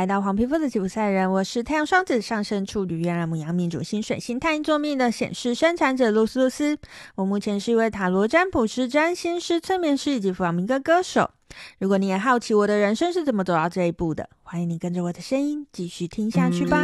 来到黄皮肤的吉普赛人，我是太阳双子上升处女月亮牧羊命主星水星太阴座命的显示生产者露丝露丝。我目前是一位塔罗占卜师、占星师、催眠师以及弗朗明哥歌手。如果你也好奇我的人生是怎么走到这一步的，欢迎你跟着我的声音继续听下去吧。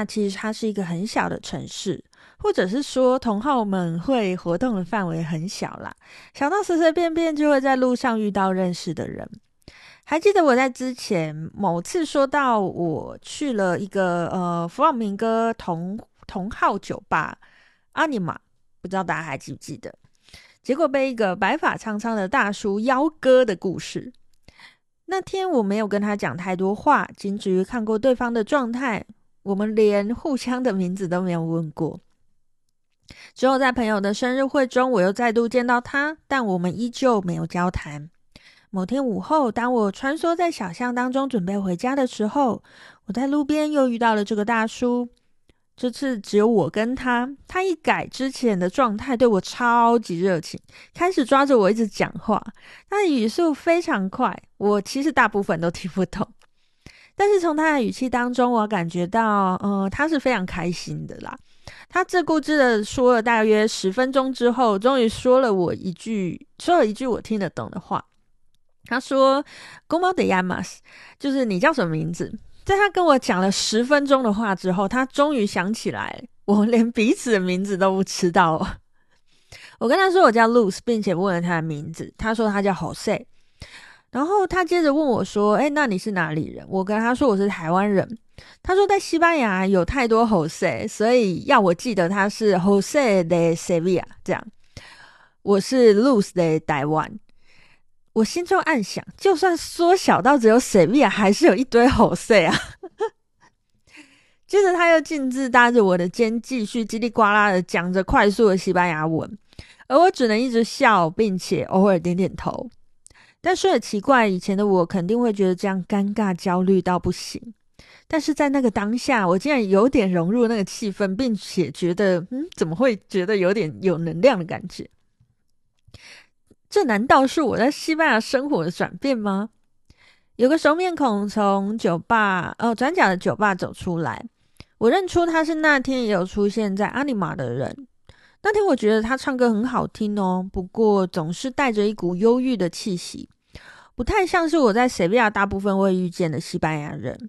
那其实它是一个很小的城市，或者是说同好们会活动的范围很小啦，小到随随便便就会在路上遇到认识的人。还记得我在之前某次说到我去了一个呃弗朗明哥同同好酒吧阿尼玛，不知道大家还记不记得？结果被一个白发苍苍的大叔邀歌的故事。那天我没有跟他讲太多话，仅止于看过对方的状态。我们连互相的名字都没有问过。之后在朋友的生日会中，我又再度见到他，但我们依旧没有交谈。某天午后，当我穿梭在小巷当中准备回家的时候，我在路边又遇到了这个大叔。这次只有我跟他，他一改之前的状态，对我超级热情，开始抓着我一直讲话。他的语速非常快，我其实大部分都听不懂。但是从他的语气当中，我感觉到，呃，他是非常开心的啦。他自顾自的说了大约十分钟之后，终于说了我一句，说了一句我听得懂的话。他说 “Como te llamas”，就是你叫什么名字？在他跟我讲了十分钟的话之后，他终于想起来，我连彼此的名字都不知道。我跟他说我叫 Luz，并且问了他的名字，他说他叫 Jose。然后他接着问我说：“诶，那你是哪里人？”我跟他说：“我是台湾人。”他说：“在西班牙有太多 Jose，所以要我记得他是 Jose de Sevilla。”这样，我是 Luz de Taiwan。我心中暗想：就算缩小到只有 Sevilla，还是有一堆 Jose 啊。接着他又径自搭着我的肩，继续叽里呱啦的讲着快速的西班牙文，而我只能一直笑，并且偶尔点点头。但说也奇怪，以前的我肯定会觉得这样尴尬、焦虑到不行。但是在那个当下，我竟然有点融入那个气氛，并且觉得，嗯，怎么会觉得有点有能量的感觉？这难道是我在西班牙生活的转变吗？有个熟面孔从酒吧，哦，转角的酒吧走出来，我认出他是那天也有出现在阿尼玛的人。那天我觉得他唱歌很好听哦，不过总是带着一股忧郁的气息，不太像是我在塞维亚大部分会遇见的西班牙人。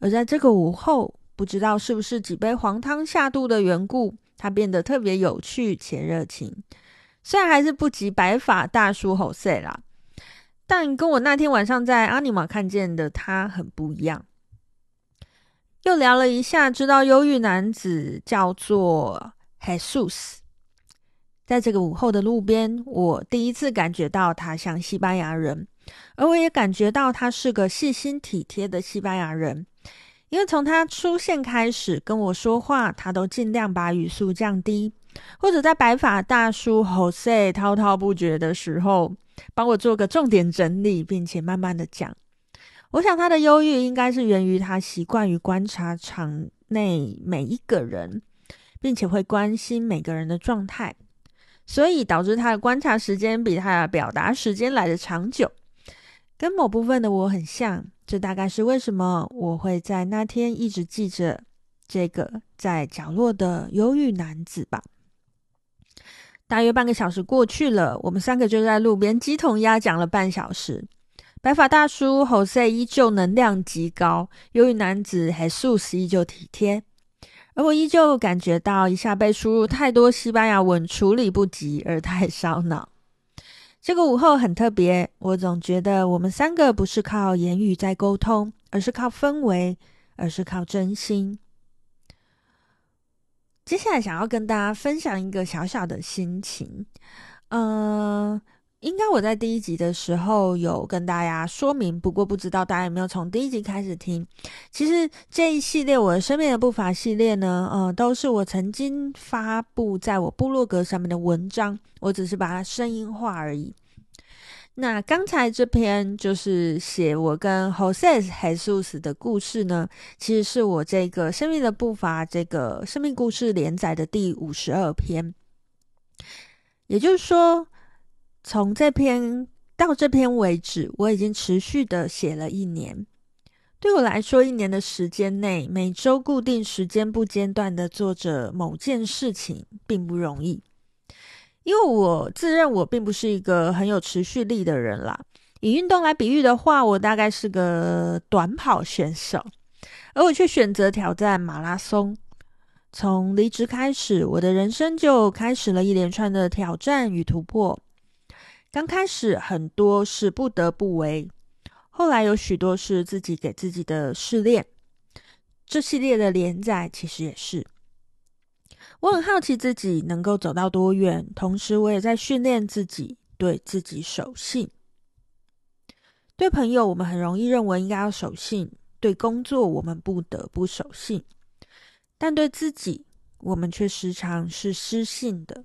而在这个午后，不知道是不是几杯黄汤下肚的缘故，他变得特别有趣且热情。虽然还是不及白发大叔侯赛啦，但跟我那天晚上在阿尼玛看见的他很不一样。又聊了一下，知道忧郁男子叫做 Jesus。在这个午后的路边，我第一次感觉到他像西班牙人，而我也感觉到他是个细心体贴的西班牙人。因为从他出现开始跟我说话，他都尽量把语速降低，或者在白发大叔 Jose 滔滔不绝的时候，帮我做个重点整理，并且慢慢的讲。我想他的忧郁应该是源于他习惯于观察场内每一个人，并且会关心每个人的状态。所以导致他的观察时间比他的表达时间来得长久，跟某部分的我很像。这大概是为什么我会在那天一直记着这个在角落的忧郁男子吧。大约半个小时过去了，我们三个就在路边鸡同鸭讲了半小时。白发大叔 Jose 依旧能量极高，忧郁男子 Jesus 依旧体贴。而我依旧感觉到一下被输入太多西班牙文处理不及而太烧脑。这个午后很特别，我总觉得我们三个不是靠言语在沟通，而是靠氛围，而是靠真心。接下来想要跟大家分享一个小小的心情，嗯、应该我在第一集的时候有跟大家说明，不过不知道大家有没有从第一集开始听。其实这一系列我的生命的步伐系列呢，呃，都是我曾经发布在我部落格上面的文章，我只是把它声音化而已。那刚才这篇就是写我跟 Jose Jesus 的故事呢，其实是我这个生命的步伐这个生命故事连载的第五十二篇。也就是说，从这篇到这篇为止，我已经持续的写了一年。对我来说，一年的时间内，每周固定时间不间断的做着某件事情，并不容易。因为我自认我并不是一个很有持续力的人啦。以运动来比喻的话，我大概是个短跑选手，而我却选择挑战马拉松。从离职开始，我的人生就开始了一连串的挑战与突破。刚开始很多是不得不为，后来有许多是自己给自己的试炼。这系列的连载其实也是。我很好奇自己能够走到多远，同时我也在训练自己对自己守信。对朋友，我们很容易认为应该要守信；对工作，我们不得不守信。但对自己，我们却时常是失信的。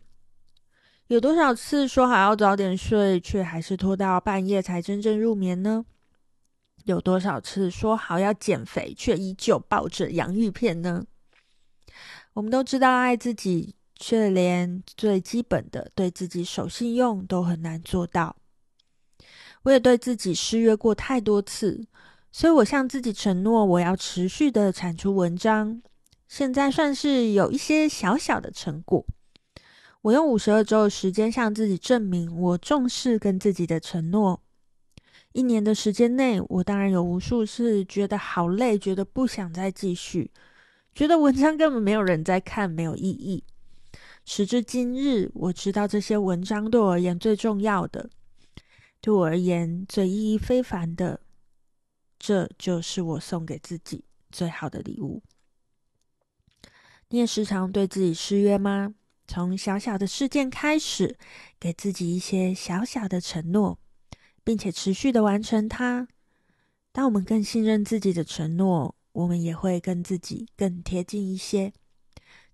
有多少次说好要早点睡，却还是拖到半夜才真正入眠呢？有多少次说好要减肥，却依旧抱着洋芋片呢？我们都知道爱自己，却连最基本的对自己守信用都很难做到。我也对自己失约过太多次，所以我向自己承诺，我要持续的产出文章。现在算是有一些小小的成果。我用五十二周的时间向自己证明，我重视跟自己的承诺。一年的时间内，我当然有无数次觉得好累，觉得不想再继续。觉得文章根本没有人在看，没有意义。时至今日，我知道这些文章对我而言最重要的，对我而言最意义非凡的，这就是我送给自己最好的礼物。你也时常对自己失约吗？从小小的事件开始，给自己一些小小的承诺，并且持续的完成它。当我们更信任自己的承诺，我们也会跟自己更贴近一些。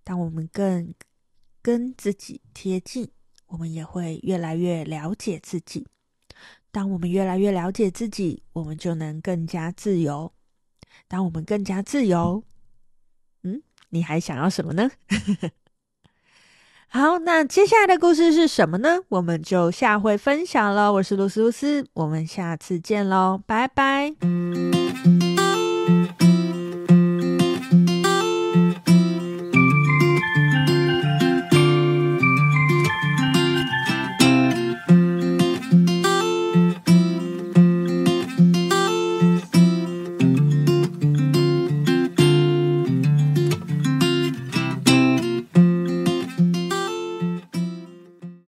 当我们更跟自己贴近，我们也会越来越了解自己。当我们越来越了解自己，我们就能更加自由。当我们更加自由，嗯，你还想要什么呢？好，那接下来的故事是什么呢？我们就下回分享了。我是露丝露丝，我们下次见喽，拜拜。